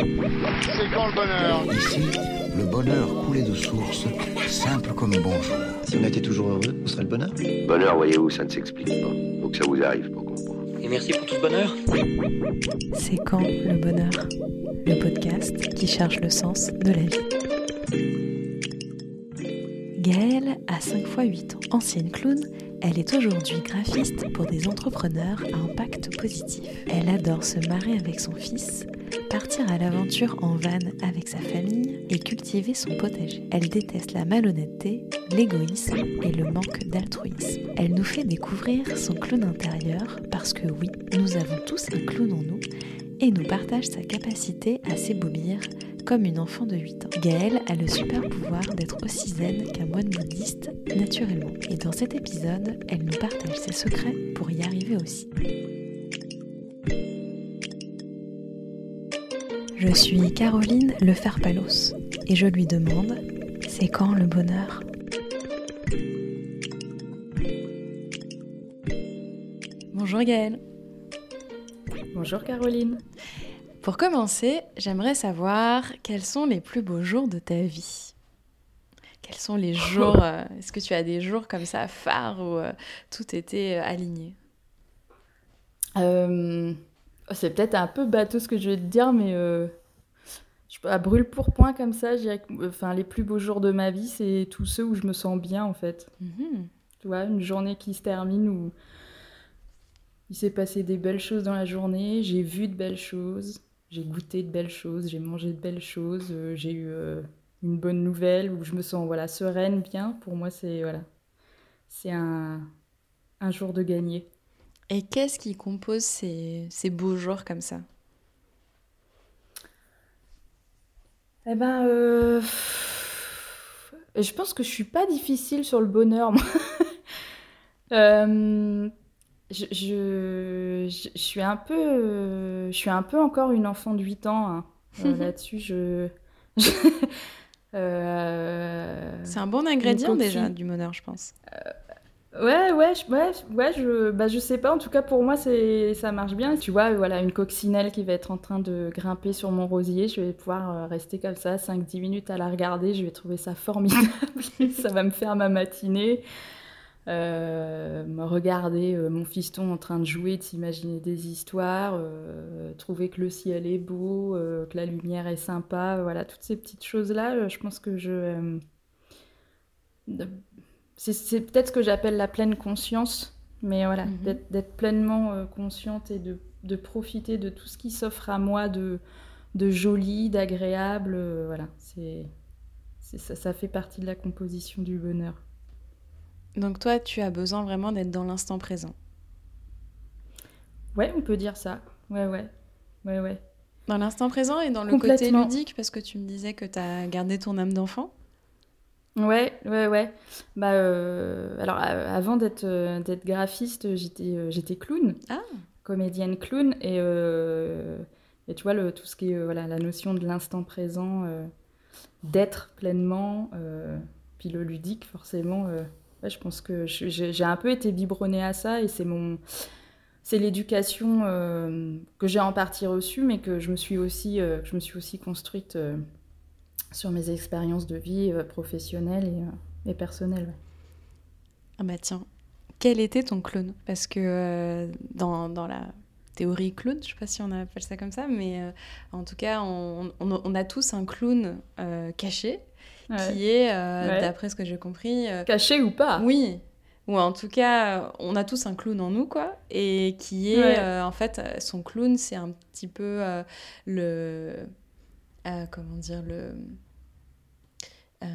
C'est quand le bonheur Ici, le bonheur coulait de source, simple comme bonjour. Si on était toujours heureux, on serait le bonheur. Bonheur, voyez-vous, ça ne s'explique pas. Faut que ça vous arrive pour comprendre. Et merci pour tout ce bonheur. C'est quand le bonheur? Le podcast qui cherche le sens de la vie. Gaëlle a 5 fois 8 ans. Ancienne clown, elle est aujourd'hui graphiste pour des entrepreneurs à impact positif. Elle adore se marrer avec son fils, partir à l'aventure en van avec sa famille et cultiver son potager. Elle déteste la malhonnêteté, l'égoïsme et le manque d'altruisme. Elle nous fait découvrir son clown intérieur parce que oui, nous avons tous un clown en nous et nous partage sa capacité à s'ébobir comme une enfant de 8 ans. Gaëlle a le super pouvoir d'être aussi zen qu'un moine bouddhiste naturellement. Et dans cet épisode, elle nous partage ses secrets pour y arriver aussi. Je suis Caroline Leferpalos et je lui demande c'est quand le bonheur? Bonjour Gaëlle. Bonjour Caroline. Pour commencer, j'aimerais savoir quels sont les plus beaux jours de ta vie? Quels sont les jours euh, Est-ce que tu as des jours comme ça phares où euh, tout était euh, aligné? Euh, c'est peut-être un peu bateau ce que je vais te dire, mais euh, je, à brûle pour point comme ça, enfin, les plus beaux jours de ma vie, c'est tous ceux où je me sens bien en fait. Mhm. Tu vois, une journée qui se termine où il s'est passé des belles choses dans la journée, j'ai vu de belles choses, j'ai goûté de belles choses, j'ai mangé de belles choses, euh, j'ai eu euh, une bonne nouvelle où je me sens voilà sereine, bien. Pour moi, c'est voilà, c'est un, un jour de gagné. Et qu'est-ce qui compose ces, ces beaux jours comme ça? Eh ben, euh, je pense que je suis pas difficile sur le bonheur. moi. Euh, je, je, je- je suis un peu, je suis un peu encore une enfant de 8 ans hein. Euh, là-dessus. Je, Euh, C'est un bon ingrédient déjà du bonheur, je pense. Ouais, ouais, je, ouais, ouais, je, bah, je sais pas. En tout cas, pour moi, c'est, ça marche bien. Tu vois, voilà, une coccinelle qui va être en train de grimper sur mon rosier. Je vais pouvoir euh, rester comme ça 5-10 minutes à la regarder. Je vais trouver ça formidable. ça va me faire ma matinée. Euh, regarder euh, mon fiston en train de jouer, de s'imaginer des histoires, euh, trouver que le ciel est beau, que la lumière est sympa. Voilà, toutes ces petites choses-là, je pense que je. C'est peut-être ce que j'appelle la pleine conscience, mais voilà, Mhm. d'être d'être pleinement euh, consciente et de, de profiter de tout ce qui s'offre à moi de, de joli, d'agréable. euh, voilà, c'est ça, ça fait partie de la composition du bonheur. Donc toi, tu as besoin vraiment d'être dans l'instant présent. Ouais, on peut dire ça. Ouais, ouais. Ouais, ouais. Dans l'instant présent et dans le côté ludique, parce que tu me disais que tu as gardé ton âme d'enfant. Ouais, ouais, ouais. Bah, euh, alors, euh, avant d'être euh, d'être graphiste, j'étais j'étais clown. Ah. Comédienne clown. Et, et tu vois, le, tout ce qui est voilà, la notion de l'instant présent, d'être pleinement, puis le ludique, forcément. ouais, je pense que j'ai un peu été biberonnée à ça et c'est mon. C'est l'éducation que j'ai en partie reçue, mais que je me suis aussi, je me suis aussi construite sur mes expériences de vie euh, professionnelles et, euh, et personnelles. ouais. Ah bah tiens, quel était ton clone Parce que euh, dans, dans la théorie clown, je sais pas si on appelle ça comme ça, mais euh, en tout cas, on, on- on a tous un clown euh, caché, Ouais. qui est, Ouais. d'après ce que j'ai compris, Caché ou pas? oui, ou en tout cas, on a tous un clown en nous, quoi, et qui est, Ouais. en fait, son clown, c'est un petit peu le... euh, comment dire Le... euh,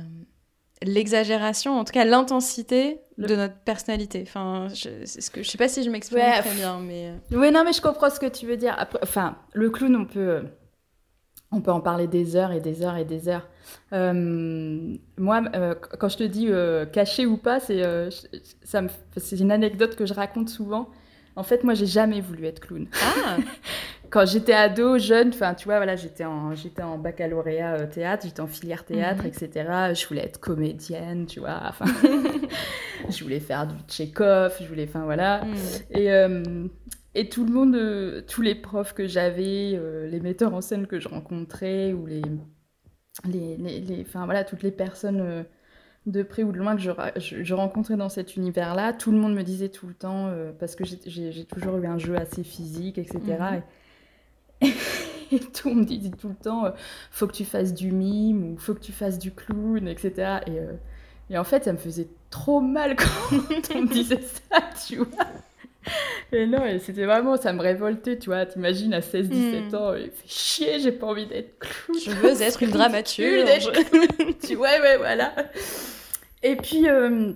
L'exagération, en tout cas l'intensité Le- de notre personnalité. Enfin, je, ce que, je sais pas si je m'exprime Ouais, très bien, mais... euh, Oui, non, mais je comprends ce que tu veux dire. Après, enfin, le clown, on peut, on peut en parler des heures et des heures et des heures. Euh, moi, euh, quand je te dis euh, caché ou pas, c'est je- ça me- c'est une anecdote que je raconte souvent. En fait, moi, j'ai jamais voulu être clown. Ah Quand j'étais ado, jeune, enfin, tu vois, voilà, j'étais en, j'étais en baccalauréat euh, théâtre, j'étais en filière théâtre, Mhm. etc. Je voulais être comédienne, tu vois. Enfin, je voulais faire du Tchekhov, je voulais, enfin, voilà. Et, euh, et tout le monde, euh, tous les profs que j'avais, les metteurs en scène que je rencontrais, ou les, les, les, les- enfin voilà, toutes les personnes de près ou de loin que je, je, je rencontrais dans cet univers-là, tout le monde me disait tout le temps, euh, parce que j'ai- toujours eu un jeu assez physique, etc. et, et tout monde me disait tout le temps, euh, faut que tu fasses du mime, ou faut que tu fasses du clown, etc. Et, euh, et en fait, ça me faisait trop mal quand on me disait ça, tu vois. Et non, et c'était vraiment, ça me révoltait, tu vois. T'imagines à 16-17 Mm. ans, il fait chier, j'ai pas envie d'être clown. Je veux être une dramaturge. tu ouais, ouais, voilà. Et puis, euh,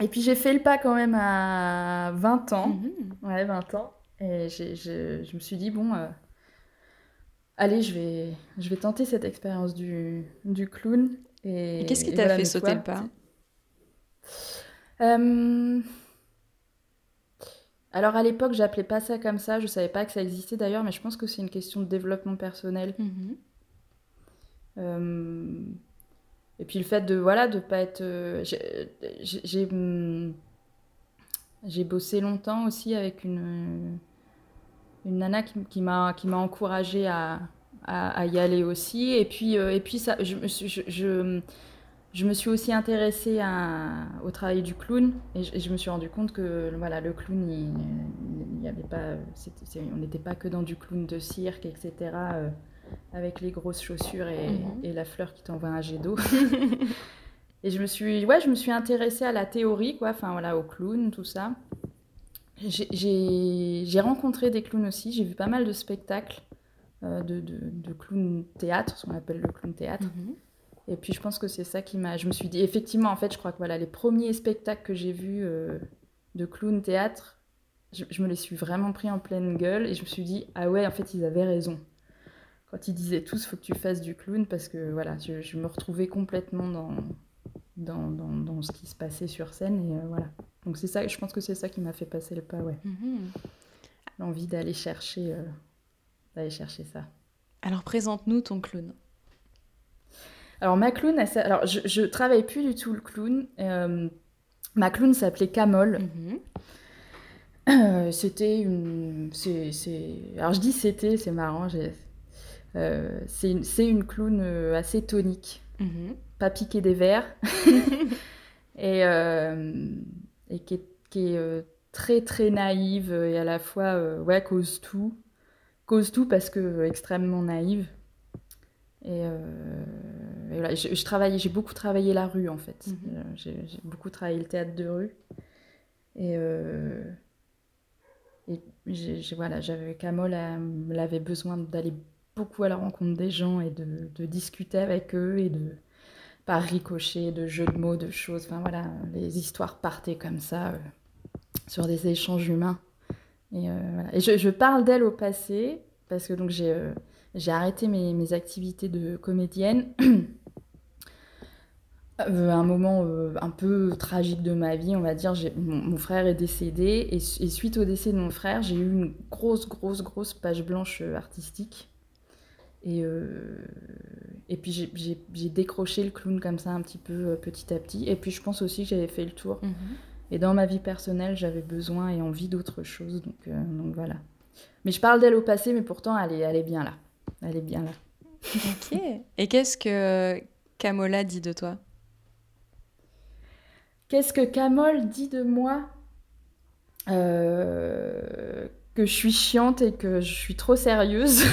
et puis j'ai fait le pas quand même à 20 ans. Mhm. Ouais, 20 ans. Et je, je me suis dit, bon, euh, allez, je vais, je vais tenter cette expérience du, du clown. Et, Et qu'est-ce qui t'a voilà, fait sauter le pas? Euh, Alors à l'époque, j'appelais pas ça comme ça, je savais pas que ça existait d'ailleurs, mais je pense que c'est une question de développement personnel. Mhm. Euh, Et puis le fait de voilà de pas être, j'ai- j'ai bossé longtemps aussi avec une une nana qui, qui m'a qui m'a encouragée à, à, à y aller aussi. Et puis euh, et puis ça, je me suis je, je, je me suis aussi intéressée à, au travail du clown et je, et je me suis rendu compte que voilà le clown il, il y avait pas on n'était pas que dans du clown de cirque etc euh, avec les grosses chaussures et, Mhm. et la fleur qui t'envoie un jet d'eau et je me suis ouais je me suis intéressée à la théorie quoi enfin voilà au clown tout ça j'ai- rencontré des clowns aussi j'ai vu pas mal de spectacles euh, de, de, de clown théâtre ce qu'on appelle le clown théâtre Mhm. et puis je pense que c'est ça qui m'a. Je me suis dit, effectivement, en fait, je crois que voilà, les premiers spectacles que j'ai vus euh, de clown théâtre, je, je me les suis vraiment pris en pleine gueule et je me suis dit, ah ouais, en fait, ils avaient raison. Quand ils disaient tous, faut que tu fasses du clown parce que voilà, je, je me retrouvais complètement dans, dans, dans, dans ce qui se passait sur scène et euh, voilà. Donc c'est ça, je pense que c'est ça qui m'a fait passer le pas, ouais. Mhm. L'envie d'aller chercher, euh, d'aller chercher ça. Alors présente-nous ton clown. Alors ma clown, elle alors je, je travaille plus du tout le clown. Euh, ma clown s'appelait Camol. Mhm. Euh, c'était une, c'est, c'est- alors je dis c'était, c'est marrant. euh, c'est une, c'est une clown euh, assez tonique, Mhm. Pas piquée des verres, et euh, et qui est, qui est, euh, très très naïve et à la fois euh, ouais cause tout, cause tout parce que extrêmement naïve. Et, et voilà, je, je travaillais, j'ai beaucoup travaillé la rue en fait. Mhm. J'ai beaucoup travaillé le théâtre de rue. Et, et j'ai- j'ai- voilà, j'avais Camol, elle avait besoin d'aller beaucoup à la rencontre des gens et de, de discuter avec eux et de par ricochet, de jeux de mots, de choses. Enfin voilà, les histoires partaient comme ça euh, sur des échanges humains. Et, euh, voilà. et je, parle d'elle au passé parce que donc j'ai euh, arrêté mes, activités de comédienne. Un moment un peu tragique de ma vie, on va dire. Mon, frère est décédé et, su- et suite au décès de mon frère, j'ai eu une grosse, grosse, grosse page blanche artistique. Et, euh, et puis j'ai- décroché le clown comme ça un petit peu euh, petit à petit. Et puis je pense aussi que j'avais fait le tour. Mhm. Et dans ma vie personnelle, j'avais besoin et envie d'autre chose. Donc, euh, donc voilà. Mais je parle d'elle au passé, mais pourtant elle est, elle est bien là. Elle est bien là. Ok. Et qu'est-ce que Camola dit de toi? Qu'est-ce que Camol dit de moi? Euh, Que je suis chiante et que je suis trop sérieuse.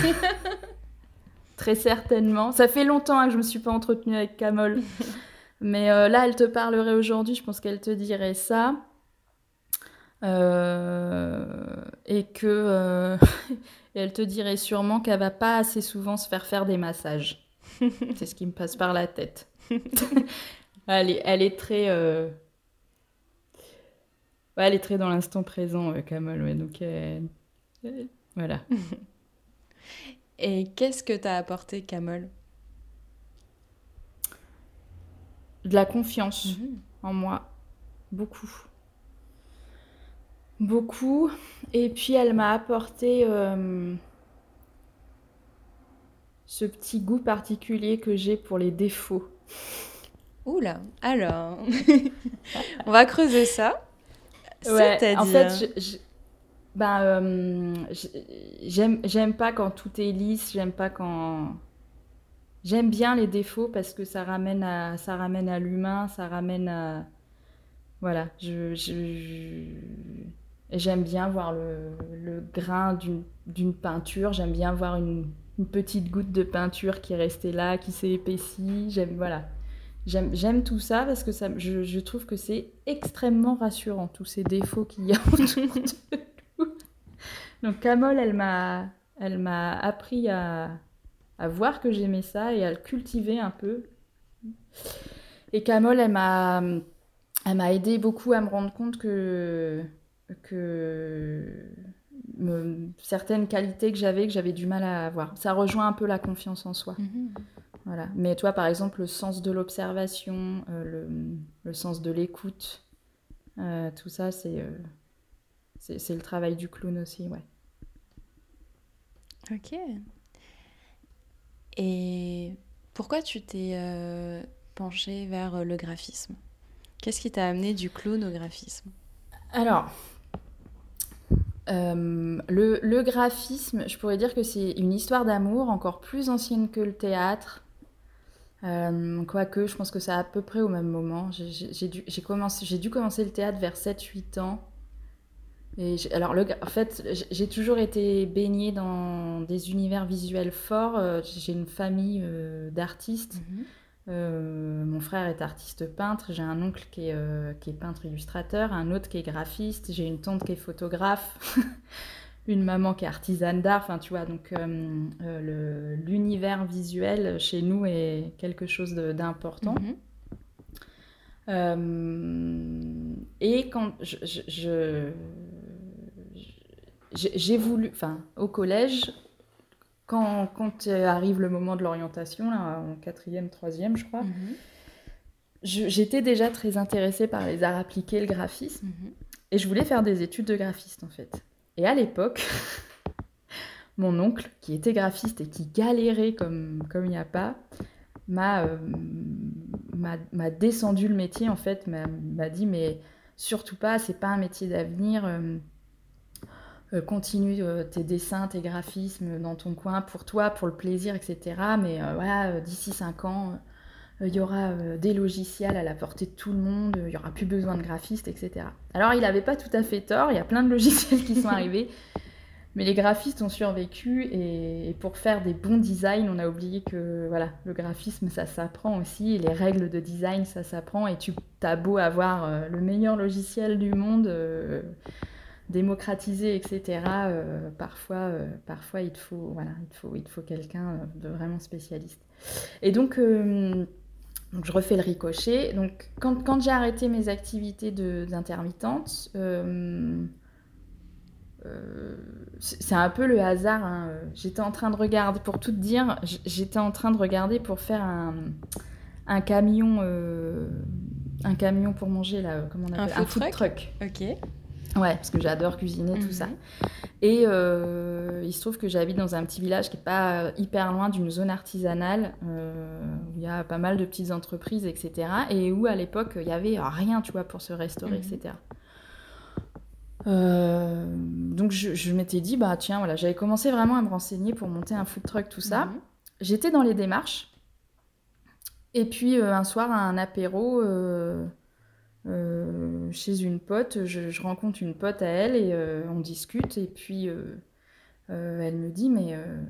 Très certainement. Ça fait longtemps hein, que je me suis pas entretenue avec Camol. Mais euh, là, elle te parlerait aujourd'hui, je pense qu'elle te dirait ça. Euh, et que euh, et elle te dirait sûrement qu'elle va pas assez souvent se faire faire des massages. C'est ce qui me passe par la tête. elle, est, elle est très Ouais, elle est très dans l'instant présent, Kamol. Ouais, donc, voilà. Et qu'est-ce que t'as apporté Camol? De la confiance Mhm. en moi. Beaucoup. Beaucoup. Et puis, elle m'a apporté euh, ce petit goût particulier que j'ai pour les défauts. Oula, alors, on va creuser ça. Ouais, en fait, je- je- Ben, euh, j'aime, j'aime pas quand tout est lisse, j'aime pas quand. J'aime bien les défauts parce que ça ramène à, ça ramène à l'humain, ça ramène à. Voilà, je, j'aime bien voir le, grain d'une, d'une peinture, j'aime bien voir une, petite goutte de peinture qui est restée là, qui s'est épaissie, j'aime, voilà. J'aime, j'aime tout ça parce que ça, je, trouve que c'est extrêmement rassurant, tous ces défauts qu'il y a autour de. Donc Camol, elle m'a, elle m'a appris à, à voir que j'aimais ça et à le cultiver un peu. Et Camol, elle m'a, elle m'a aidé beaucoup à me rendre compte que, que me- certaines qualités que j'avais, que j'avais du mal à avoir. Ça rejoint un peu la confiance en soi. Voilà. Mais toi, par exemple, le sens de l'observation, euh, le, le sens de l'écoute, euh, tout ça, c'est, euh, c'est, c'est le travail du clown aussi, ouais. Ok. Et pourquoi tu t'es euh, penchée vers euh, le graphisme? Qu'est-ce qui t'a amené du clown au graphisme? Alors, euh, le, le graphisme, je pourrais dire que c'est une histoire d'amour encore plus ancienne que le théâtre. Euh, quoique, je pense que c'est à peu près au même moment. J'ai- dû, j'ai commencé- j'ai dû commencer le théâtre vers 7-8 ans. Et alors, le, en fait, j'ai- toujours été baignée dans des univers visuels forts. Euh, J'ai une famille euh, d'artistes. Euh, mon frère est artiste peintre, j'ai un oncle qui est, euh, qui est peintre illustrateur, un autre qui est graphiste, j'ai une tante qui est photographe, une maman qui est artisane d'art, enfin tu vois, donc l'univers visuel chez nous est quelque chose d'important. Mhm. Euh, et quand je, je- je- j'ai voulu, enfin au collège, quand, quand euh, arrive le moment de l'orientation, là, en quatrième, troisième, je crois, Mhm. j'étais déjà très intéressée par les arts appliqués, le graphisme, Mhm. et je voulais faire des études de graphiste en fait. Et à l'époque, mon oncle, qui était graphiste et qui galérait comme comme il n'y a pas, m'a euh, descendu le métier en fait, m'a dit mais surtout pas, c'est pas un métier d'avenir. euh, continue euh, tes dessins, tes graphismes dans ton coin pour toi, pour le plaisir, etc. Mais euh, voilà, euh, d'ici 5 ans, euh, il y aura euh, des logiciels à la portée de tout le monde, euh, il y aura plus besoin de graphistes, etc. Alors il n'avait pas tout à fait tort, il y a plein de logiciels qui sont arrivés, mais les graphistes ont survécu et, pour faire des bons designs, on a oublié que voilà, le graphisme ça s'apprend aussi, et les règles de design ça s'apprend et tu as beau avoir euh, le meilleur logiciel du monde. euh, démocratisé, etc. euh, parfois, euh, parfois il te faut, voilà, il te faut, il te faut quelqu'un euh, de vraiment spécialiste. Et donc, euh, donc je refais le ricochet. Donc, quand, quand j'ai arrêté mes activités d'intermittente, c'est un peu le hasard. hein. J'étais en train de regarder, pour tout te dire, j'étais en train de regarder pour faire un, un camion, un camion pour manger là, comment on Un appelle food truck truck. Ok. Ouais, parce que j'adore cuisiner, tout Mhm. ça. Et euh, il se trouve que j'habite dans un petit village qui n'est pas hyper loin d'une zone artisanale, euh, où il y a pas mal de petites entreprises, etc. Et où à l'époque, il y avait rien, tu vois, pour se restaurer, Mhm. etc. Euh, donc je, je m'étais dit, bah tiens, voilà, j'avais commencé vraiment à me renseigner pour monter un food truck, tout ça. Mhm. J'étais dans les démarches. Et puis un soir, à un apéro chez une pote, je, je rencontre une pote à elle et euh, on discute. Et puis euh, euh, elle me dit, mais, euh,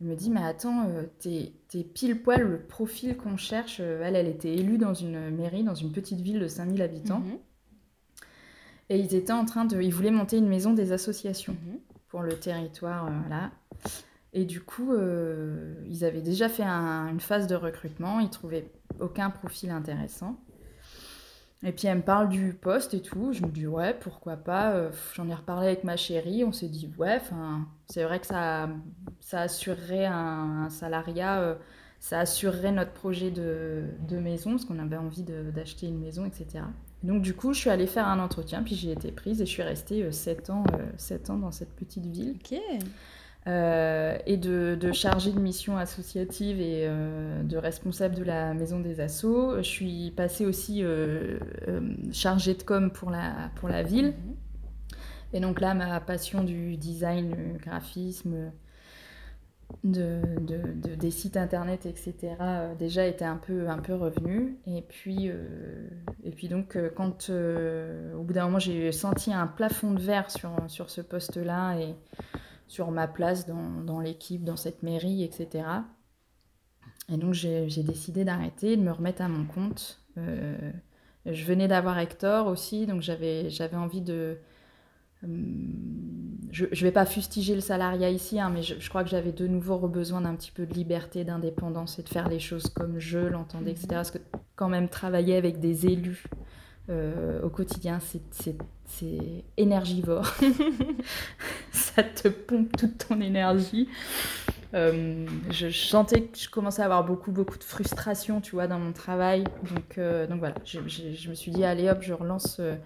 elle me dit, mais attends, euh, t'es pile poil le profil qu'on cherche. Euh, Elle, elle était élue dans une mairie, dans une petite ville de 5000 habitants. Mhm. Et ils étaient en train de. Ils voulaient monter une maison des associations Mhm. pour le territoire, euh, voilà. Et du coup, euh, ils avaient déjà fait un- une phase de recrutement, ils trouvaient aucun profil intéressant. Et puis elle me parle du poste et tout, je me dis ouais, pourquoi pas. euh, J'en ai reparlé avec ma chérie, on s'est dit ouais, c'est vrai que ça, ça assurerait un, salariat, euh, ça assurerait notre projet de, de maison, parce qu'on avait envie d'acheter une maison, etc. Donc du coup, je suis allée faire un entretien, puis j'y ai été prise et je suis restée 7 ans, euh, sept ans dans cette petite ville. Ok. Euh, et de, de chargée de mission associative et euh, de responsable de la maison des assos. Je suis passée aussi euh, chargée de com pour la, pour la ville. Et donc là, ma passion du design, le graphisme, de, de- de- des sites internet, etc., déjà était un peu, un peu revenue. Et puis, et puis donc, au bout d'un moment, j'ai senti un plafond de verre sur, sur ce poste-là et sur ma place dans, dans l'équipe, dans cette mairie, etc. Et donc, j'ai décidé d'arrêter, de me remettre à mon compte. Euh, je venais d'avoir Hector aussi, donc j'avais envie de. hum, Je ne vais pas fustiger le salariat ici, hein, mais je, je crois que j'avais de nouveau besoin d'un petit peu de liberté, d'indépendance et de faire les choses comme je l'entendais, etc. Parce que quand même travailler avec des élus euh, au quotidien, c'est- c'est énergivore. Ça te pompe toute ton énergie. Euh, je, sentais que je commençais à avoir beaucoup, beaucoup de frustration, tu vois, dans mon travail. Donc, euh, donc voilà, je, me suis dit, allez hop, je relance, euh,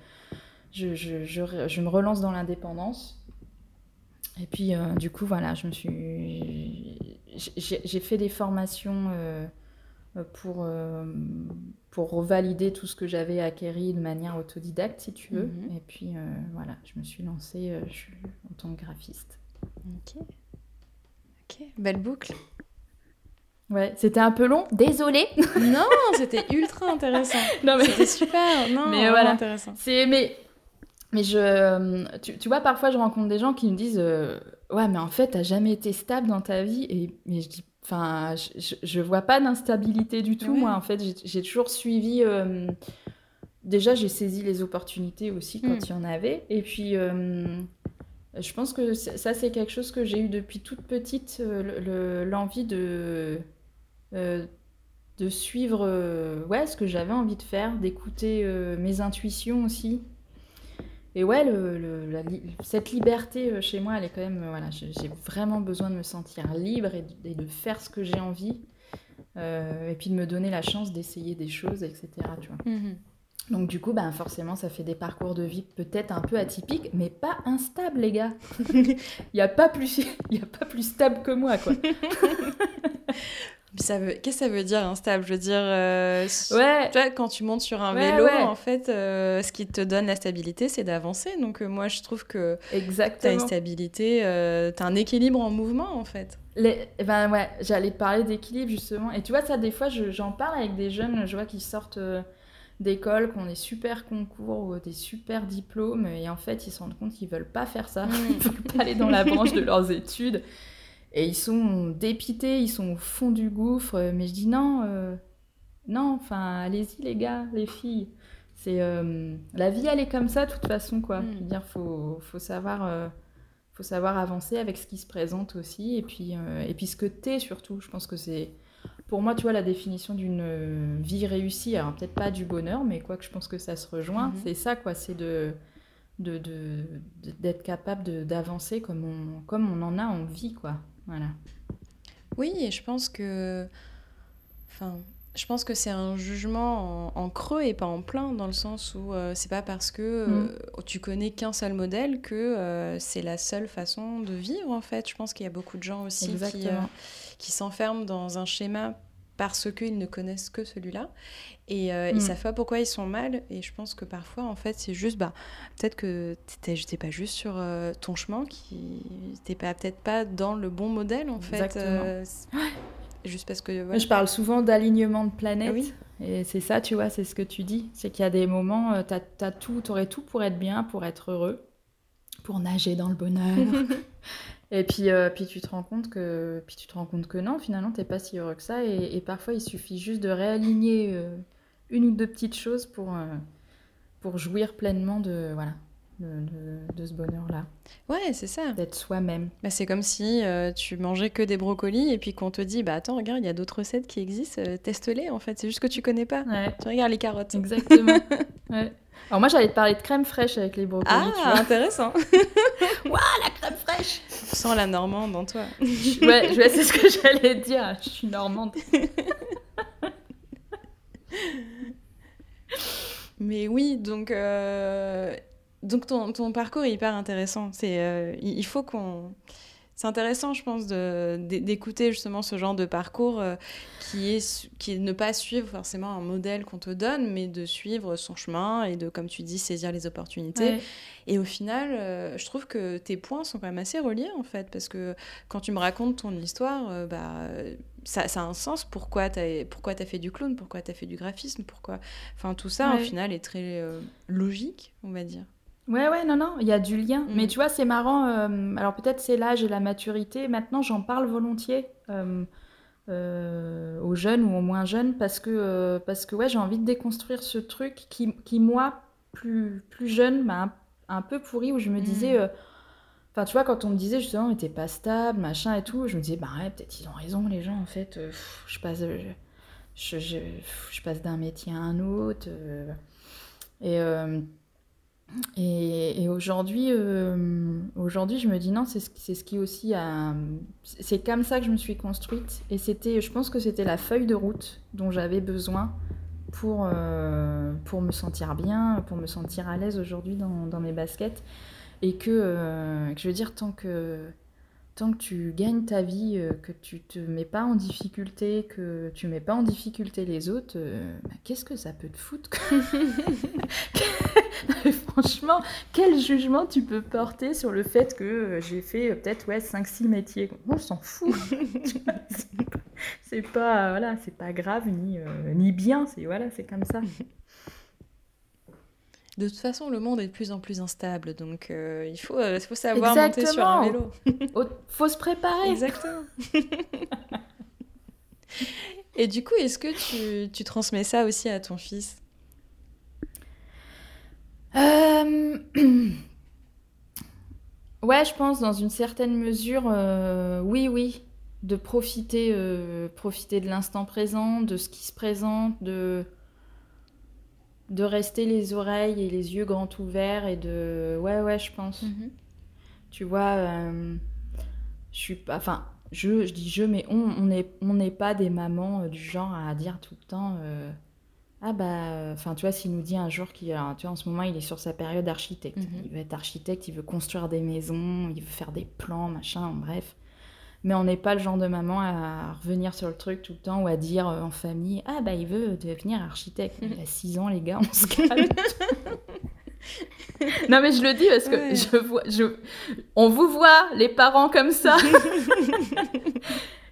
je, me relance dans l'indépendance. Et puis, du coup, voilà, je me suis, j'ai fait des formations pour, euh, pour revalider tout ce que j'avais acquéri de manière autodidacte, si tu veux. Mhm. Et puis, euh, voilà, je me suis lancée euh, je suis en tant que graphiste. Ok. Ok, belle boucle. Ouais, c'était un peu long, désolée. non, c'était ultra intéressant. non, mais C'était super. Non, Mais voilà. intéressant. C'est mais mais je tu, tu vois parfois je rencontre des gens qui me disent euh, ouais mais en fait t'as jamais été stable dans ta vie et mais je dis enfin je, je, vois pas d'instabilité du tout Ouais. moi en fait j'ai- toujours suivi euh, déjà j'ai saisi les opportunités aussi quand Mm. il y en avait et puis euh, je pense que ça c'est quelque chose que j'ai eu depuis toute petite euh, le- le- l'envie de de suivre ouais, ce que j'avais envie de faire, d'écouter mes intuitions aussi. Et ouais, le, le- la li- cette liberté euh, chez moi, elle est quand même. euh, voilà, j'ai vraiment besoin de me sentir libre et de, et de faire ce que j'ai envie. Euh, et puis de me donner la chance d'essayer des choses, etc. Tu vois. Mhm. Donc du coup, ben, forcément, ça fait des parcours de vie peut-être un peu atypiques, mais pas instables, les gars. Il n'y a, pas plus- y a pas plus stable que moi, quoi. Veut... Qu'est-ce que ça veut dire instable Je veux dire, euh, Ouais, tu vois, quand tu montes sur un Ouais, vélo, ouais. en fait, euh, ce qui te donne la stabilité, c'est d'avancer. Donc euh, moi, je trouve que tu as une stabilité, tu as un équilibre en mouvement, en fait. Les- ben ouais, j'allais parler d'équilibre justement. Et tu vois, ça, des fois, je- j'en parle avec des jeunes, je vois qu'ils sortent d'école, qui ont des super concours ou des super diplômes, et en fait, ils se rendent compte qu'ils veulent pas faire ça. Ils veulent pas aller dans la branche de leurs études. Et ils sont dépités, ils sont au fond du gouffre. Mais je dis non, euh, non, enfin, allez-y, les gars, les filles. C'est euh, la vie, elle est comme ça, de toute façon, quoi. Mm. Dire, faut, faut savoir. euh, faut savoir avancer avec ce qui se présente aussi et puis, euh, et puis ce que t'es surtout. Je pense que c'est, pour moi, tu vois, la définition d'une euh, vie réussie, alors peut-être pas du bonheur, mais quoi que je pense que ça se rejoint, Mhm. c'est ça, quoi, c'est de de- de- de- d'être capable d'avancer comme on, comme on en a envie, quoi. Voilà. Oui, et je pense que. Enfin. Je pense que c'est un jugement en, en creux et pas en plein, dans le sens où euh, c'est pas parce que euh, tu connais qu'un seul modèle que euh, c'est la seule façon de vivre, en fait. Je pense qu'il y a beaucoup de gens aussi qui, qui s'enferment dans un schéma parce qu'ils ne connaissent que celui-là et euh, Mm. ils savent pas pourquoi ils sont mal et je pense que parfois en fait c'est juste bah peut-être que t'étais pas juste sur euh, ton chemin qui t'es pas peut-être pas dans le bon modèle en fait euh, juste parce que voilà. Je parle souvent d'alignement de planète. Oui. Et c'est ça, tu vois, c'est ce que tu dis. C'est qu'il y a des moments, euh, t'as, t'as tout, t'aurais tout pour être bien, pour être heureux, pour nager dans le bonheur. et puis, euh, puis tu te rends compte que, puis tu te rends compte que non, finalement, t'es pas si heureux que ça. Et, et parfois, il suffit juste de réaligner euh, une ou deux petites choses pour, euh, pour jouir pleinement de, voilà, de, de- de ce bonheur-là, ouais c'est ça d'être soi-même. Bah, c'est comme si tu mangeais que des brocolis et puis qu'on te dit bah attends regarde il y a d'autres recettes qui existent teste-les en fait c'est juste que tu connais pas Ouais, tu regardes les carottes exactement. Ouais. Alors moi, j'allais te parler de crème fraîche avec les brocolis, tu ah vois. intéressant La crème fraîche sans la normande en toi Ouais, ouais, c'est ce que j'allais dire. Je suis normande. Mais oui, donc, euh, donc ton, ton parcours est hyper intéressant. C'est, euh, il faut qu'on... C'est intéressant, je pense, d'écouter justement ce genre de parcours euh, qui, est, qui est ne pas suivre forcément un modèle qu'on te donne, mais de suivre son chemin et de, comme tu dis, saisir les opportunités. Et au final, euh, je trouve que tes points sont quand même assez reliés, en fait, parce que quand tu me racontes ton histoire, euh, bah, ça, ça, a un sens. Pourquoi tu as, pourquoi as fait du clown? Pourquoi tu as fait du graphisme? Pourquoi... Enfin, tout ça, au final, est très logique, on va dire. Ouais, ouais, non, non, il y a du lien. Mais mm. tu vois, c'est marrant. Euh, alors peut-être c'est l'âge et la maturité. Maintenant, j'en parle volontiers euh, euh, aux jeunes ou aux moins jeunes parce que, parce que ouais, j'ai envie de déconstruire ce truc qui, qui moi, plus, plus jeune, m'a un, peu pourri où je me disais. Mm. Enfin, tu vois, quand on me disait justement, mais t'es pas stable, machin et tout, je me disais, bah ouais, peut-être ils ont raison, les gens, en fait. je passe, je, je, je passe d'un métier à un autre. et et, aujourd'hui, euh, aujourd'hui, je me dis non, c'est ce, qui aussi a. C'est comme ça que je me suis construite. Et c'était, je pense que c'était la feuille de route dont j'avais besoin pour, euh, pour me sentir bien, pour me sentir à l'aise aujourd'hui dans, mes baskets. Et euh, que, je veux dire, tant que tant que tu gagnes ta vie, euh, que tu te mets pas en difficulté, que tu mets pas en difficulté les autres, euh, bah, qu'est-ce que ça peut te foutre Franchement, quel jugement tu peux porter sur le fait que euh, j'ai fait peut-être ouais, 5-6 métiers On s'en fout C'est pas, voilà, c'est pas grave ni, ni bien, c'est voilà, c'est comme ça. De toute façon, le monde est de plus en plus instable, donc euh, il faut, euh, faut savoir monter sur un vélo. faut se préparer. Exactement. Et du coup, est-ce que tu, tu, transmets ça aussi à ton fils? Euh... Ouais, je pense dans une certaine mesure, euh, oui, oui, de profiter, profiter de l'instant présent, de ce qui se présente, de de rester les oreilles et les yeux grands ouverts et de ouais ouais je pense mhm. tu vois euh, je suis pas enfin je, je dis je mais on on n'est on pas des mamans euh, du genre à dire tout le temps euh, ah bah enfin tu vois s'il nous dit un jour qu'il tu vois en ce moment il est sur sa période architecte mhm. il veut être architecte il veut construire des maisons il veut faire des plans machin bref mais on n'est pas le genre de maman à revenir sur le truc tout le temps ou à dire euh, en famille Ah, bah, il veut devenir architecte. Il a 6 ans, les gars, on se calme. non, mais je le dis parce que je vois, je... on vous voit, les parents comme ça.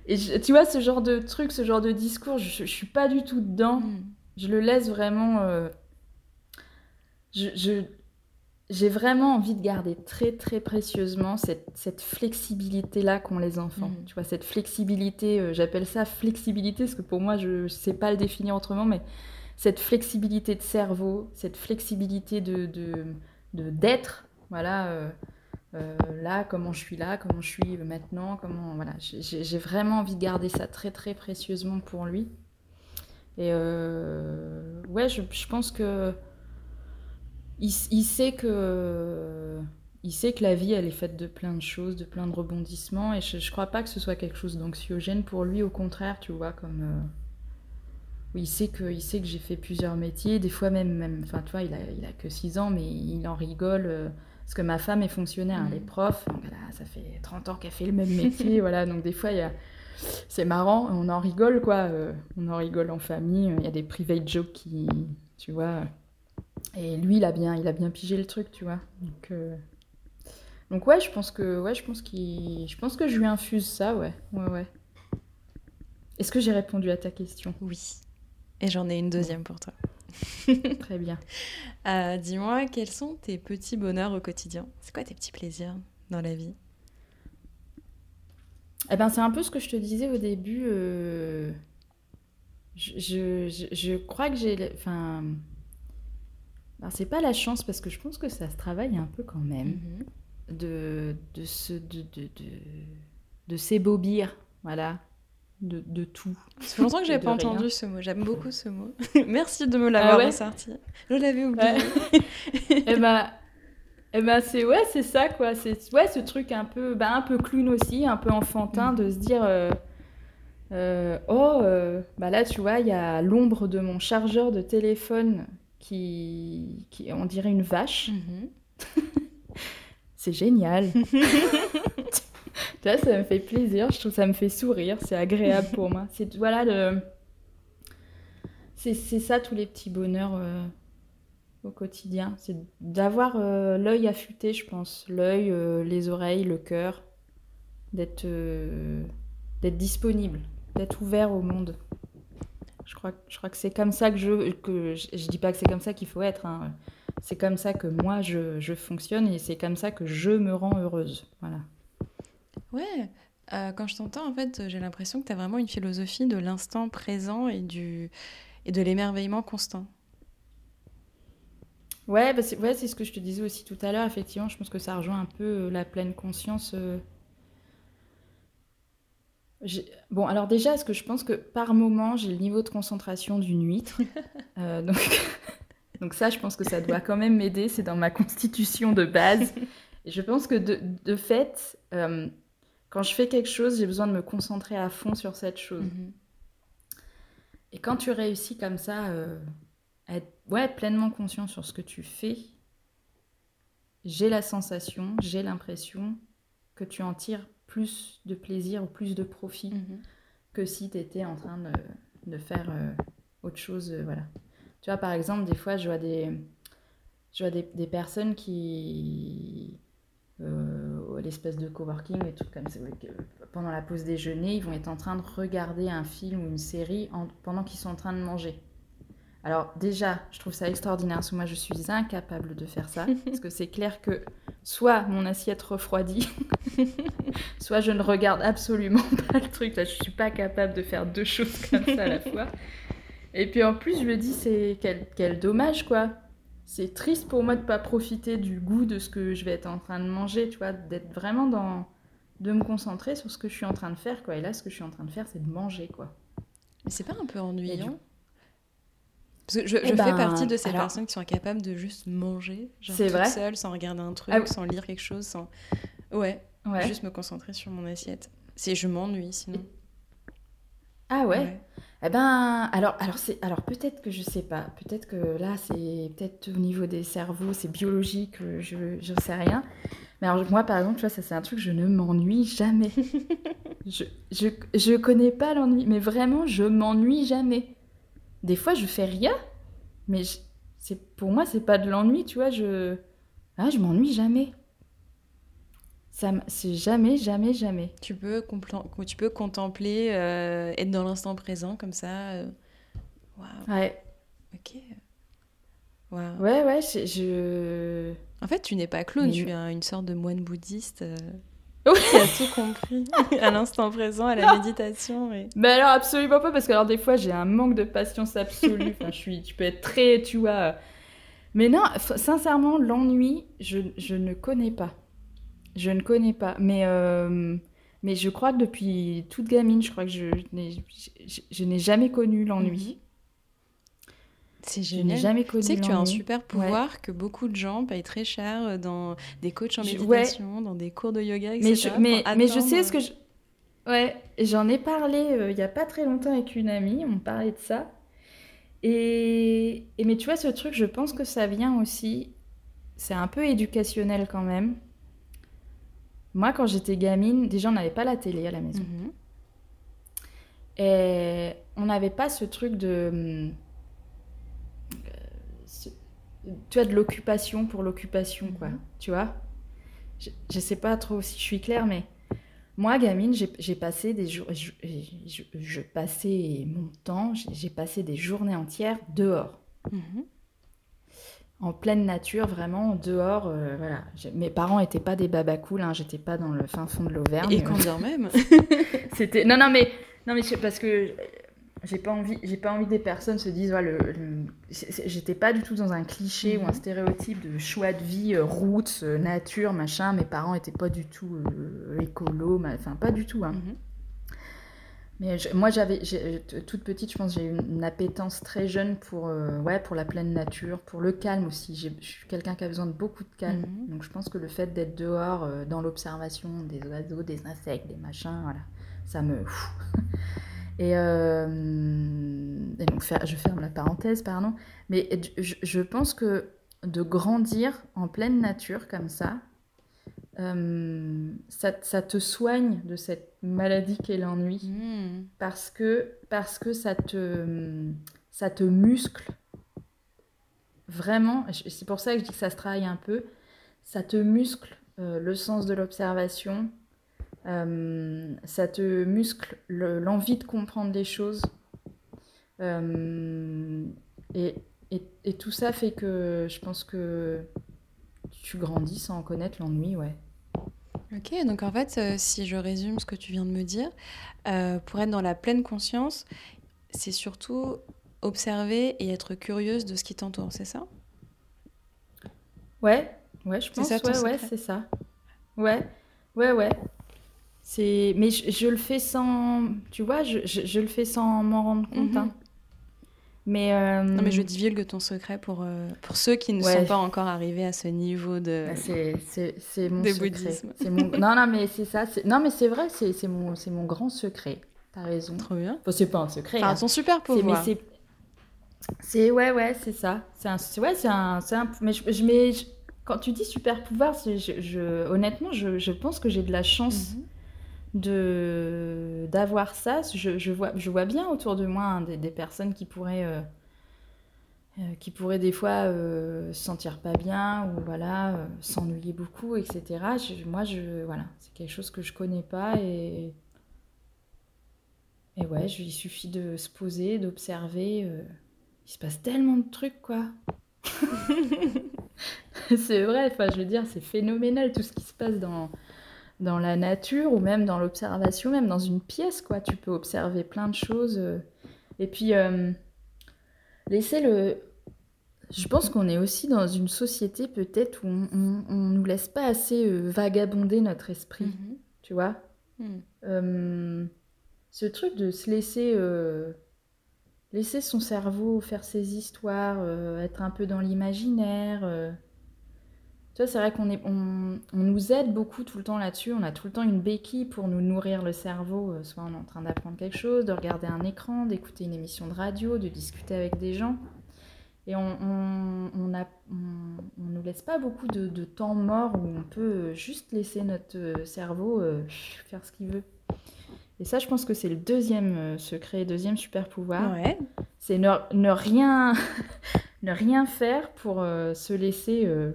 Et tu vois, ce genre de truc, ce genre de discours, je, je suis pas du tout dedans. Mm. Je le laisse vraiment. Euh, je, j'ai vraiment envie de garder très très précieusement cette, cette flexibilité-là qu'ont les enfants. Mm. Tu vois, cette flexibilité, euh, j'appelle ça flexibilité, parce que pour moi, je ne sais pas le définir autrement, mais cette flexibilité de cerveau, cette flexibilité de, de, d'être, voilà, euh, euh, là, comment je suis là, comment je suis maintenant, comment, voilà, j'ai, vraiment envie de garder ça très très précieusement pour lui. Et ouais, je, je pense que il, sait que il sait que la vie elle est faite de plein de choses, de plein de rebondissements et je, je crois pas que ce soit quelque chose d'anxiogène pour lui au contraire, tu vois comme euh, il sait que il sait que j'ai fait plusieurs métiers, des fois même même enfin tu vois, il a il a que 6 ans mais il en rigole euh, parce que ma femme est fonctionnaire, elle est mmh. prof, ça fait 30 ans qu'elle fait le même métier, voilà, donc des fois il y a c'est marrant, on en rigole quoi, euh, on en rigole en famille, il y a des private jokes qui tu vois et lui, il a bien, il a bien pigé le truc, tu vois. Donc, euh, donc ouais, je pense que, ouais, je pense qu'il, je pense que je lui infuse ça, ouais, ouais, ouais. Est-ce que j'ai répondu à ta question? Oui. Et j'en ai une deuxième pour toi. Très bien. Euh, dis-moi, quels sont tes petits bonheurs au quotidien? C'est quoi tes petits plaisirs dans la vie? Eh ben, c'est un peu ce que je te disais au début. Euh, je, je, je, crois que j'ai, enfin alors, c'est pas la chance parce que je pense que ça se travaille un peu quand même. Mhm. De, de, se, de, de, de, s'ébobir, voilà, de, de, tout. Ça fait longtemps que j'ai pas entendu ce mot. J'aime beaucoup ce mot. Merci de me l'avoir ah ressorti. Je l'avais oublié. et ben, et ben c'est ouais, c'est ça quoi. C'est ouais, ce truc un peu, bah, un peu clown aussi, un peu enfantin, de se dire. Euh, euh, oh, euh, bah là, tu vois, il y a l'ombre de mon chargeur de téléphone qui, qui on dirait une vache. Mhm. c'est génial. ça me fait plaisir, je trouve ça me fait sourire, c'est agréable pour moi. C'est voilà le c'est ça tous les petits bonheurs euh, au quotidien, c'est d'avoir euh, l'œil affûté, je pense, l'œil, euh, les oreilles, le cœur, d'être d'être disponible, d'être ouvert au monde. Je crois, je crois que c'est comme ça que je que je, dis pas que c'est comme ça qu'il faut être. Hein. C'est comme ça que moi je, je fonctionne et c'est comme ça que je me rends heureuse. Voilà. Ouais, euh, quand je t'entends, en fait, j'ai l'impression que tu as vraiment une philosophie de l'instant présent et, du... et de l'émerveillement constant. Ouais, bah c'est ouais, ce que je te disais aussi tout à l'heure. Effectivement, je pense que ça rejoint un peu euh, la pleine conscience. Euh. Bon, alors déjà, est-ce que je pense que par moment, j'ai le niveau de concentration d'une huître donc... donc ça, je pense que ça doit quand même m'aider. C'est dans ma constitution de base. Et je pense que de, de fait, quand je fais quelque chose, j'ai besoin de me concentrer à fond sur cette chose. Mhm. Et quand tu réussis comme ça, euh, à être ouais, pleinement conscient sur ce que tu fais, j'ai la sensation, j'ai l'impression que tu en tires plus de plaisir ou plus de profit mhm. que si tu étais en train de, faire euh, autre chose. Euh, voilà. Tu vois, par exemple, des fois, je vois des, je vois des personnes qui, euh, l'espèce de coworking et tout comme ça. Pendant la pause déjeuner, ils vont être en train de regarder un film ou une série pendant qu'ils sont en train de manger. Alors déjà, je trouve ça extraordinaire, parce que moi je suis incapable de faire ça, parce que c'est clair que soit mon assiette refroidit, soit je ne regarde absolument pas le truc, là je suis pas capable de faire deux choses comme ça à la fois. Et puis en plus je me dis, c'est quel, quel dommage quoi, c'est triste pour moi de pas profiter du goût de ce que je vais être en train de manger, tu vois, d'être vraiment dans de me concentrer sur ce que je suis en train de faire quoi. Et là ce que je suis en train de faire c'est de manger quoi. Mais c'est pas un peu ennuyant? Parce que je, eh fais ben, partie de ces personnes qui sont incapables de juste manger, genre toute vrai seule, sans regarder un truc, ah sans lire quelque chose, sans ouais, ouais, juste me concentrer sur mon assiette. C'est je m'ennuie sinon. Ah ouais. Eh ben, alors, alors, c'est, alors peut-être que je sais pas, peut-être que là, c'est peut-être au niveau des cerveaux, c'est biologique, je ne sais rien. Mais alors, moi, par exemple, tu vois, ça, c'est un truc, je ne m'ennuie jamais. je, je, je connais pas l'ennui, mais vraiment, je m'ennuie jamais. Des fois, je fais rien, mais c'est, pour moi, c'est pas de l'ennui, tu vois, je, ah, je m'ennuie jamais. Ça, c'est jamais, jamais, jamais. Tu peux, tu peux contempler, euh, être dans l'instant présent comme ça. Euh, ouais. Ok. Ouais, ouais, je... En fait, tu n'es pas clown, tu es une sorte de moine bouddhiste euh, qui a tout compris à l'instant présent, à la méditation. Mais alors, absolument pas, parce que alors, des fois, j'ai un manque de patience absolue. enfin, je suis, tu peux être très, tu vois... Mais non, sincèrement, l'ennui, je, je ne connais pas. Je ne connais pas, mais, euh, mais je crois que depuis toute gamine, je crois que je, je, n'ai jamais connu l'ennui. C'est génial. Je n'ai jamais connu Tu sais que tu as un super pouvoir que beaucoup de gens payent très cher euh, dans des coachs en méditation, dans des cours de yoga, etc. Mais je, mais, mais je sais ce que je... Ouais, j'en ai parlé euh, il n'y a pas très longtemps avec une amie, on parlait de ça. Et... et mais tu vois, ce truc, je pense que ça vient aussi, c'est un peu éducationnel quand même. Moi, quand j'étais gamine, déjà, on n'avait pas la télé à la maison. Mhm. Et on n'avait pas ce truc de. Tu as de l'occupation pour l'occupation, quoi. Mhm. Tu vois je, ne sais pas trop si je suis claire, mais moi, gamine, j'ai passé des jours. Je, je, passais mon temps, j'ai passé des journées entières dehors. Mhm en pleine nature, vraiment dehors. Euh, voilà. Mes parents n'étaient pas des babacools, hein, j'étais pas dans le fin fond de l'Auvergne. Et quand même. C'était non non mais non mais parce que j'ai pas envie j'ai pas envie des personnes se disent voilà, le, j'étais pas du tout dans un cliché ou un mhm. stéréotype de choix de vie euh, route euh, nature machin. Mes parents étaient pas du tout écolo, enfin pas du tout. Hein. Mhm. Mais moi, j'avais, toute petite, je pense, j'ai eu une, appétence très jeune pour, euh, ouais, pour la pleine nature, pour le calme aussi. Je suis quelqu'un qui a besoin de beaucoup de calme. Mhm. Donc, je pense que le fait d'être dehors, euh, dans l'observation des oiseaux, des insectes, des machins, voilà, ça me. Et, euh, et, donc, je ferme la parenthèse, pardon. Mais je, je pense que de grandir en pleine nature comme ça, euh, ça, ça, te soigne de cette maladie qu'est l'ennui Hmm. parce que, parce que ça, te, ça te muscle vraiment. C'est pour ça que je dis que ça se travaille un peu. Ça te muscle euh, le sens de l'observation, ça te muscle le- l'envie de comprendre les choses. Euh, et, et, et tout ça fait que je pense que tu grandis sans connaître l'ennui, ouais. Ok, donc en fait, euh, si je résume ce que tu viens de me dire, euh, pour être dans la pleine conscience, c'est surtout observer et être curieuse de ce qui t'entoure, c'est ça? Ouais, ouais, je pense, ça, ouais, ouais, c'est ça. Ouais, ouais, ouais. C'est, mais je, je le fais sans, tu vois, je, je, je le fais sans m'en rendre compte. Mhm. hein. Mais, euh, Non, mais je divulgue ton secret pour, euh, pour ceux qui ne Ouais. sont pas encore arrivés à ce niveau de... bah, c'est, c'est, c'est mon de secret. bouddhisme. C'est mon... Non, non, mais c'est ça. Non, mais c'est vrai, c'est, c'est mon, c'est mon grand secret. T'as raison. Trop bien. Enfin, c'est pas un secret. Enfin, hein. ton super C'est, mais pouvoir. c'est, ouais, ouais, c'est ça. C'est un, ouais, c'est un, c'est un, mais je, je- je- quand tu dis super pouvoir, je, je- honnêtement, je, je pense que j'ai de la chance. Mhm. De d'avoir ça. Je, je vois, je vois bien autour de moi hein, des, des personnes qui pourraient, euh, euh, qui pourraient des fois euh, se sentir pas bien ou voilà, euh, s'ennuyer beaucoup, etc. Je- moi, je, voilà, c'est quelque chose que je connais pas et, et ouais, je- il suffit de se poser, d'observer. il se passe tellement de trucs, quoi. c'est vrai, enfin, je veux dire, c'est phénoménal tout ce qui se passe dans, dans la nature ou même dans l'observation, même dans une pièce, quoi. Tu peux observer plein de choses. euh. Et puis, euh, laisser le... Je pense qu'on est aussi dans une société peut-être où on, on nous laisse pas assez euh, vagabonder notre esprit, Mhm. tu vois. Euh, ce truc de se laisser, laisser son cerveau faire ses histoires, être un peu dans l'imaginaire. Euh. Tu vois, c'est vrai qu'on est, on, on nous aide beaucoup tout le temps là-dessus. On a tout le temps une béquille pour nous nourrir le cerveau. euh, soit on est en train d'apprendre quelque chose, de regarder un écran, d'écouter une émission de radio, de discuter avec des gens. Et on, on, on, on, on nous laisse pas beaucoup de, de temps mort où on peut juste laisser notre euh, cerveau euh, faire ce qu'il veut. Et ça, je pense que c'est le deuxième euh, secret, deuxième super pouvoir. Ouais. C'est ne, ne rien, ne rien faire pour euh, se laisser, euh,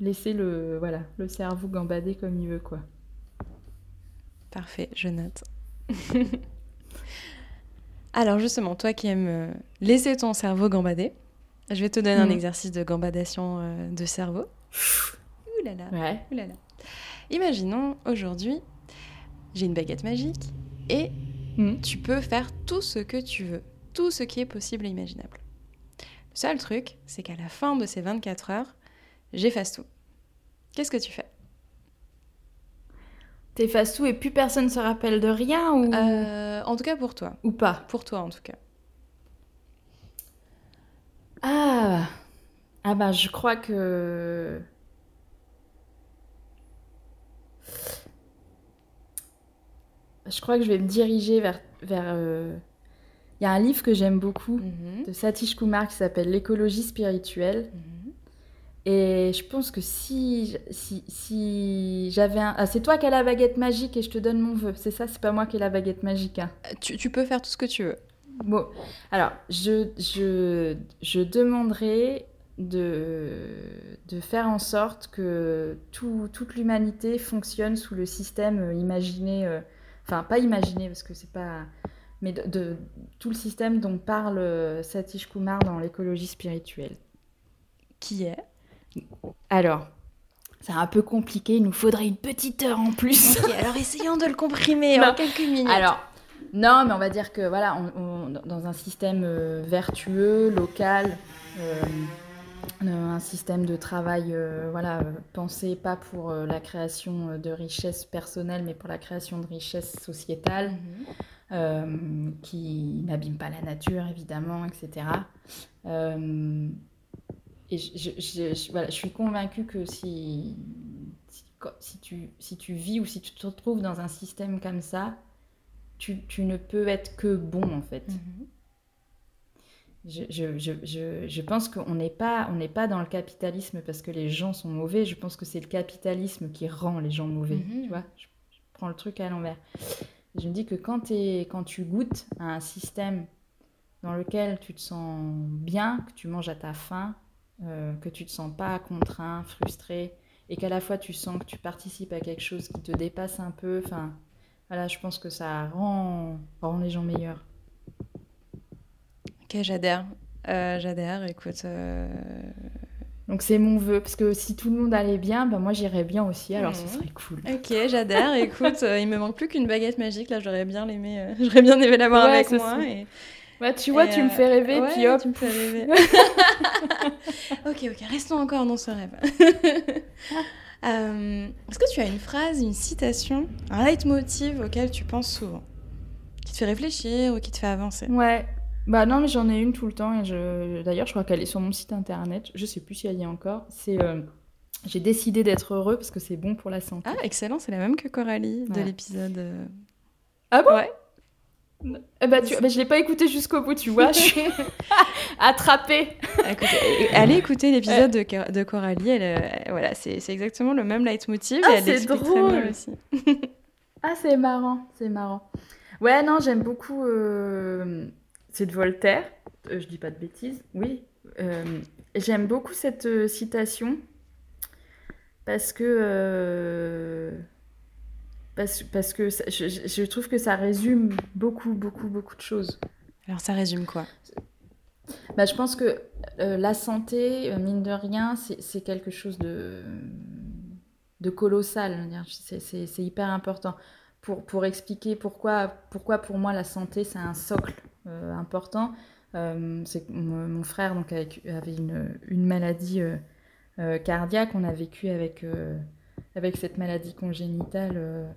laisser le, voilà, le cerveau gambader comme il veut, quoi. Parfait, je note. Alors justement, toi qui aimes euh, laisser ton cerveau gambader, je vais te donner un Mhm. exercice de gambadation euh, de cerveau. Ouh là là, Ouais. ouh là là. Imaginons aujourd'hui, j'ai une baguette magique et Mhm. tu peux faire tout ce que tu veux, tout ce qui est possible et imaginable. Le seul truc, c'est qu'à la fin de ces 24 heures, j'efface tout. Qu'est-ce que tu fais? T'effaces tout et plus personne se rappelle de rien ou, Euh, En tout cas pour toi. ou pas Pour toi en tout cas. Ah Ah bah je crois que... Je crois que je vais me diriger vers... vers euh, Il y a un livre que j'aime beaucoup Mhm. de Satish Kumar qui s'appelle L'écologie spirituelle. Mhm. Et je pense que si, si, si j'avais un... Ah, c'est toi qui as la baguette magique et je te donne mon vœu. C'est ça, c'est pas moi qui ai la baguette magique. hein. Tu, tu peux faire tout ce que tu veux. Bon, alors, je, je, je demanderai de, de faire en sorte que tout- toute l'humanité fonctionne sous le système euh, imaginé, euh, enfin pas imaginé parce que c'est pas, mais de, de- tout le système dont parle euh, Satish Kumar dans l'écologie spirituelle. Qui est? Alors, c'est un peu compliqué, il nous faudrait une petite heure en plus. Alors essayons de le comprimer Non. en quelques minutes. Alors, non, mais on va dire que voilà, on, on- dans un système euh, vertueux, local, euh, euh, un système de travail, euh, voilà, pensé pas pour la création de richesses personnelles, mais pour la création de richesses sociétales, Mhm. qui n'abîme pas la nature, évidemment, etc. Et je, je- voilà, je suis convaincue que si, si, si tu, si tu vis ou si tu te retrouves dans un système comme ça, tu, tu ne peux être que bon, en fait. Mhm. Je, je, je, je pense qu'on n'est pas, on pas dans le capitalisme parce que les gens sont mauvais. Je pense que c'est le capitalisme qui rend les gens mauvais. Mhm. Tu vois je, prends le truc à l'envers. Je me dis que quand, es, quand tu goûtes à un système dans lequel tu te sens bien, que tu manges à ta faim, euh, que tu te sens pas contraint, frustré, et qu'à la fois tu sens que tu participes à quelque chose qui te dépasse un peu, enfin, voilà, je pense que ça rend, rend les gens meilleurs. Ok, j'adhère. Euh, j'adhère, écoute. Euh, Donc c'est mon vœu, parce que si tout le monde allait bien, ben moi j'irais bien aussi, alors ce Mhm. serait cool. Ok, j'adhère. Écoute, il me manque plus qu'une baguette magique. Là, j'aurais bien aimé, j'aurais bien aimé l'avoir Ouais, avec moi. Et, Ouais, tu vois, et, tu me euh, fais rêver, ouais, puis hop. tu me fais rêver. ok, ok, restons encore dans ce rêve. Euh, Est-ce que tu as une phrase, une citation, un leitmotiv auquel tu penses souvent, qui te fait réfléchir ou qui te fait avancer? Ouais. Bah non, mais j'en ai une tout le temps. Et je... D'ailleurs, je crois qu'elle est sur mon site internet. Je sais plus si elle y est encore. C'est euh, J'ai décidé d'être heureux parce que c'est bon pour la santé. Ah, excellent, c'est la même que Coralie de l'épisode. Ah bon? Ouais. Eh bah, tu... bah, je l'ai pas écouté jusqu'au bout, tu vois. Je suis attrapée. Écoutez, allez écouter l'épisode de, Cor- de Coralie. Elle, euh, voilà, c'est exactement le même leitmotiv. Ah, c'est drôle. bien aussi. Ah, c'est marrant, c'est marrant. Ouais, non, j'aime beaucoup. euh, C'est de Voltaire. Euh, je dis pas de bêtises. Oui. Euh, J'aime beaucoup cette citation parce que. Parce, parce que ça- je, trouve que ça résume beaucoup, beaucoup, beaucoup de choses. Alors, ça résume quoi? Bah, je pense que euh, la santé, euh, mine de rien, c'est quelque chose de, de colossal. C'est hyper important. Pour, pour expliquer pourquoi, pourquoi pour moi la santé c'est un socle euh, important, euh, c'est mon, mon frère donc, avec- avait une, une maladie cardiaque. On a vécu avec, avec cette maladie congénitale,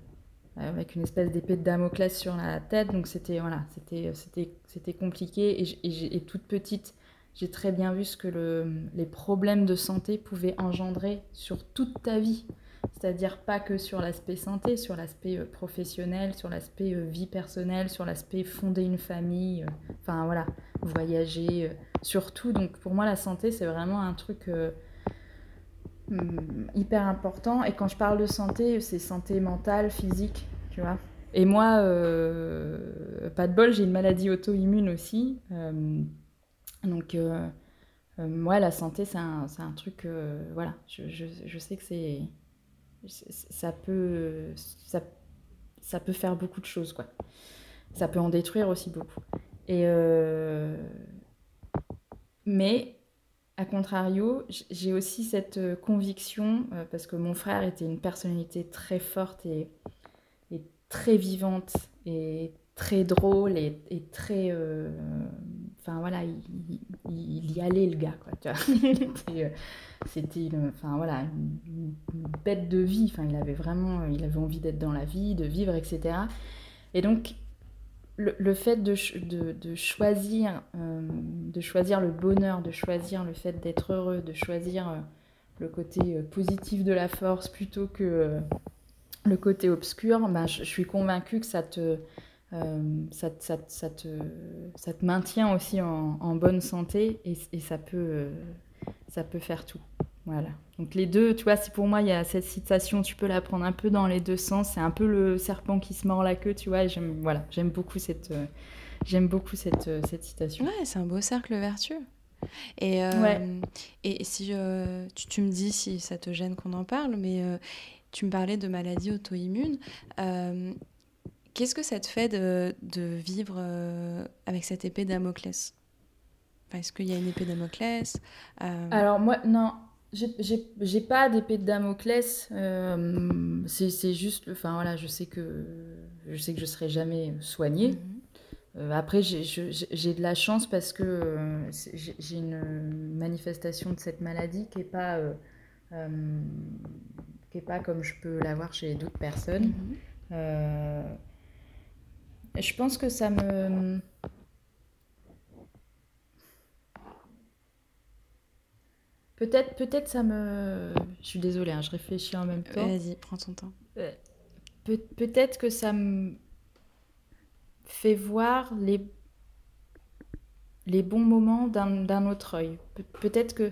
avec une espèce d'épée de Damoclès sur la tête. Donc c'était voilà, compliqué. Et, toute petite, j'ai très bien vu ce que le, les problèmes de santé pouvaient engendrer sur toute ta vie. C'est-à-dire pas que sur l'aspect santé, sur l'aspect euh, professionnel, sur l'aspect euh, vie personnelle, sur l'aspect fonder une famille, euh, enfin voilà, voyager, surtout. Donc pour moi, la santé, c'est vraiment un truc hyper important. Et quand je parle de santé, c'est santé mentale, physique, tu vois. Et moi, euh, pas de bol, j'ai une maladie auto-immune aussi. Euh, donc, euh, moi, la santé, c'est un, un truc, voilà, je, je, je sais que c'est, ça peut, ça, ça peut faire beaucoup de choses, quoi. Ça peut en détruire aussi beaucoup. Et mais à contrario, j'ai aussi cette euh, conviction, euh, parce que mon frère était une personnalité très forte et, très vivante et très drôle et, très... euh, Enfin voilà, il, il- y allait le gars, quoi. C'était une, voilà, une, bête de vie. Il avait vraiment, il avait envie d'être dans la vie, de vivre, etc. Et donc, le, fait de, de, choisir, euh, de choisir le bonheur, de choisir le fait d'être heureux, de choisir euh, le côté euh, positif de la force plutôt que le côté obscur, bah, je, suis convaincue que ça te, ça, ça, te- ça te, maintient aussi en, en bonne santé et, et ça, peut, ça peut faire tout. Voilà. Donc les deux, tu vois, si pour moi il y a cette citation, tu peux la prendre un peu dans les deux sens. C'est un peu le serpent qui se mord la queue, tu vois. J'aime, voilà, j'aime beaucoup cette, euh, j'aime beaucoup cette, euh, cette citation. Ouais, c'est un beau cercle vertueux. Et, euh, Ouais. et, si tu, tu me dis si ça te gêne qu'on en parle, mais tu me parlais de maladies auto-immunes. Qu'est-ce que ça te fait de, de vivre avec cette épée Damoclès? Est-ce qu'il y a une épée Damoclès? Euh, Alors moi, non, j'ai- pas d'épée de Damoclès. euh, c'est juste, enfin voilà, je sais que je sais que je serai jamais soignée. mhm. Euh, après, j'ai de la chance parce que euh, j'ai une manifestation de cette maladie qui est pas euh, euh, qui est pas comme je peux l'avoir chez d'autres personnes. Mhm. Je pense que ça me. Peut-être, peut-être ça me. Je suis désolée, hein, je réfléchis en même temps. Vas-y, prends ton temps. Pe- peut-être que ça me fait voir les. les bons moments d'un autre œil. Peut-être que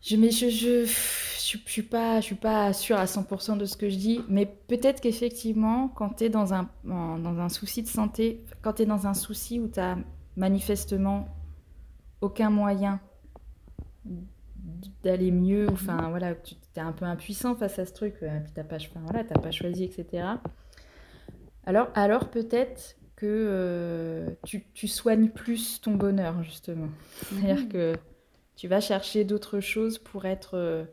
je, mais je, je, je, suis pas, je suis pas sûre à 100% de ce que je dis, mais peut-être qu'effectivement, quand tu es dans un, dans un souci de santé, quand tu es dans un souci où tu as manifestement aucun moyen d'aller mieux, enfin voilà, tu es un peu impuissant face à ce truc, euh, puis t'as pas, enfin, voilà, pas choisi, etc. Alors, alors peut-être que euh, tu, tu, soignes plus ton bonheur, justement. C'est-à-dire que tu vas chercher d'autres choses pour être, euh,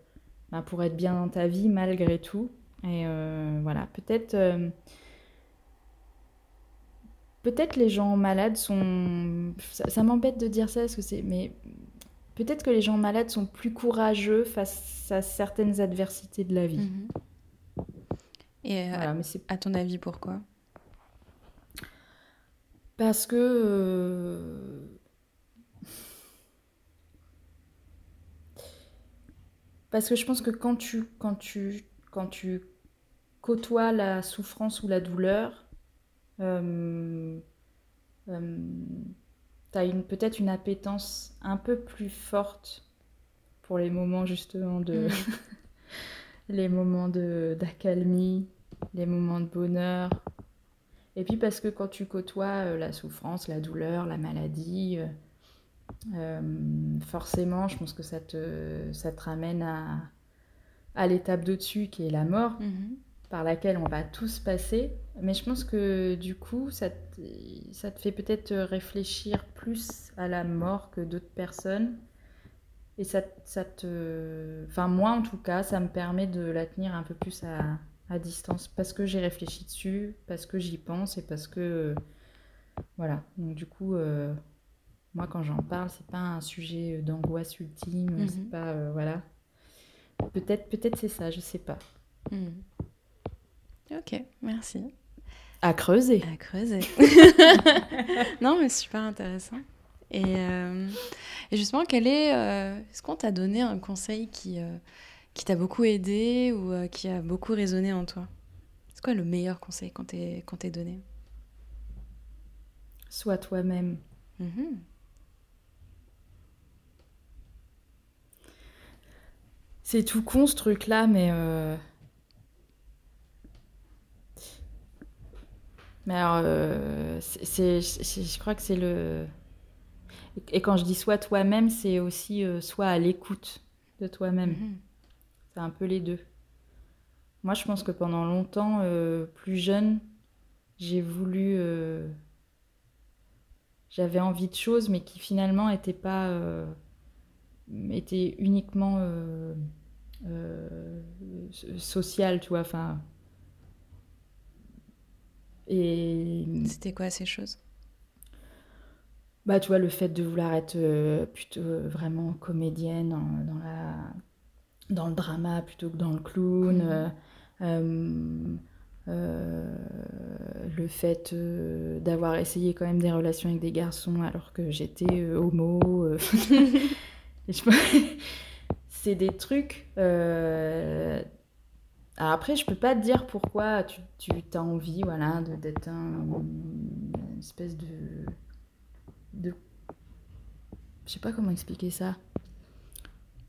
ben, pour être bien dans ta vie malgré tout. Et euh, voilà, peut-être peut-être les gens malades sont ça, m'embête de dire ça parce que c'est mais peut-être que les gens malades sont plus courageux face à certaines adversités de la vie. Mhm. Et voilà, mais à ton avis pourquoi? Parce que. Euh, parce que je pense que quand tu, quand tu, quand tu côtoies la souffrance ou la douleur, euh, euh, tu as peut-être une appétence un peu plus forte pour les moments justement de. Mm. les moments d'accalmie, les moments de bonheur, et puis parce que quand tu côtoies euh, la souffrance, la douleur, la maladie, euh, euh, forcément, je pense que ça te, ça te ramène à, à l'étape d'au-dessus qui est la mort, mhm. Par laquelle on va tous passer. Mais je pense que du coup, ça te, ça te fait peut-être réfléchir plus à la mort que d'autres personnes. Et ça, ça te... Enfin, moi en tout cas, ça me permet de la tenir un peu plus à, à distance parce que j'ai réfléchi dessus, parce que j'y pense et parce que voilà. Donc du coup, euh, moi quand j'en parle, c'est pas un sujet d'angoisse ultime, mhm. c'est pas euh, voilà. Peut-être, peut-être c'est ça, je sais pas. Mhm. Ok, merci. À creuser. À creuser. non, mais super intéressant. Et, euh, et justement, quel est. Est-ce qu'on t'a donné un conseil qui qui t'a beaucoup aidé ou euh, qui a beaucoup résonné en toi? C'est quoi le meilleur conseil qu'on t'ait donné? Sois toi-même. Mhm. C'est tout con ce truc-là, mais... mais alors, euh, c'est, je crois que c'est le... Et quand je dis sois toi-même, c'est aussi sois à l'écoute de toi-même. Mhm. C'est un peu les deux. Moi, je pense que pendant longtemps, euh, plus jeune, j'ai voulu. Euh, j'avais envie de choses, mais qui finalement n'étaient pas. Euh, étaient uniquement sociales, tu vois. Enfin. Et. C'était quoi ces choses? Bah, tu vois, le fait de vouloir être plutôt vraiment comédienne dans la dans le drama plutôt que dans le clown. Euh, euh, euh, le fait d'avoir essayé quand même des relations avec des garçons alors que j'étais homo. c'est des trucs. Alors après, je peux pas te dire pourquoi tu, tu as envie voilà, d'être un, une espèce de, de. Je sais pas comment expliquer ça.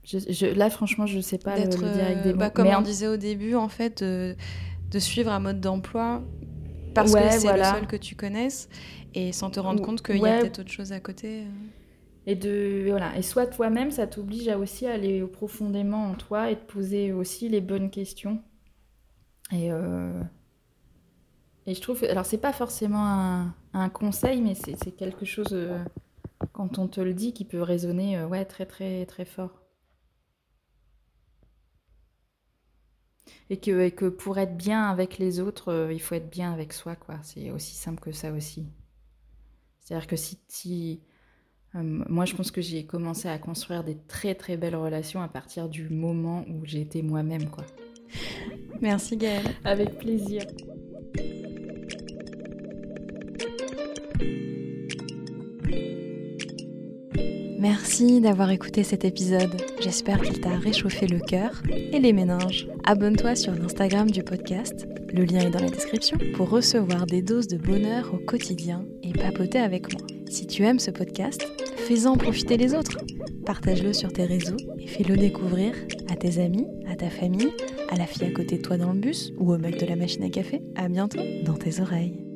Je, là, franchement, je sais pas le, dire avec des euh, bah, Comme on disait au début, en fait, de, suivre un mode d'emploi parce que c'est le seul que tu connaisses et sans te rendre compte qu'il y a peut-être autre chose à côté. Euh. Et de voilà, et soit toi-même, ça t'oblige à aussi aller profondément en toi et te poser aussi les bonnes questions. Et euh, et je trouve, alors c'est pas forcément un, un conseil, mais c'est quelque chose quand on te le dit qui peut résonner ouais très très très fort. et que, que pour être bien avec les autres, euh, il faut être bien avec soi, quoi. C'est aussi simple que ça aussi. C'est-à-dire que si, euh, moi, je pense que j'ai commencé à construire des très très belles relations à partir du moment où j'étais moi-même, quoi. Merci Gaëlle. Avec plaisir. Merci d'avoir écouté cet épisode. J'espère qu'il t'a réchauffé le cœur et les méninges. Abonne-toi sur l'Instagram du podcast, le lien est dans la description, pour recevoir des doses de bonheur au quotidien et papoter avec moi. Si tu aimes ce podcast, fais-en profiter les autres. Partage-le sur tes réseaux et fais-le découvrir à tes amis, à ta famille, à la fille à côté de toi dans le bus ou au mec de la machine à café. À bientôt dans tes oreilles.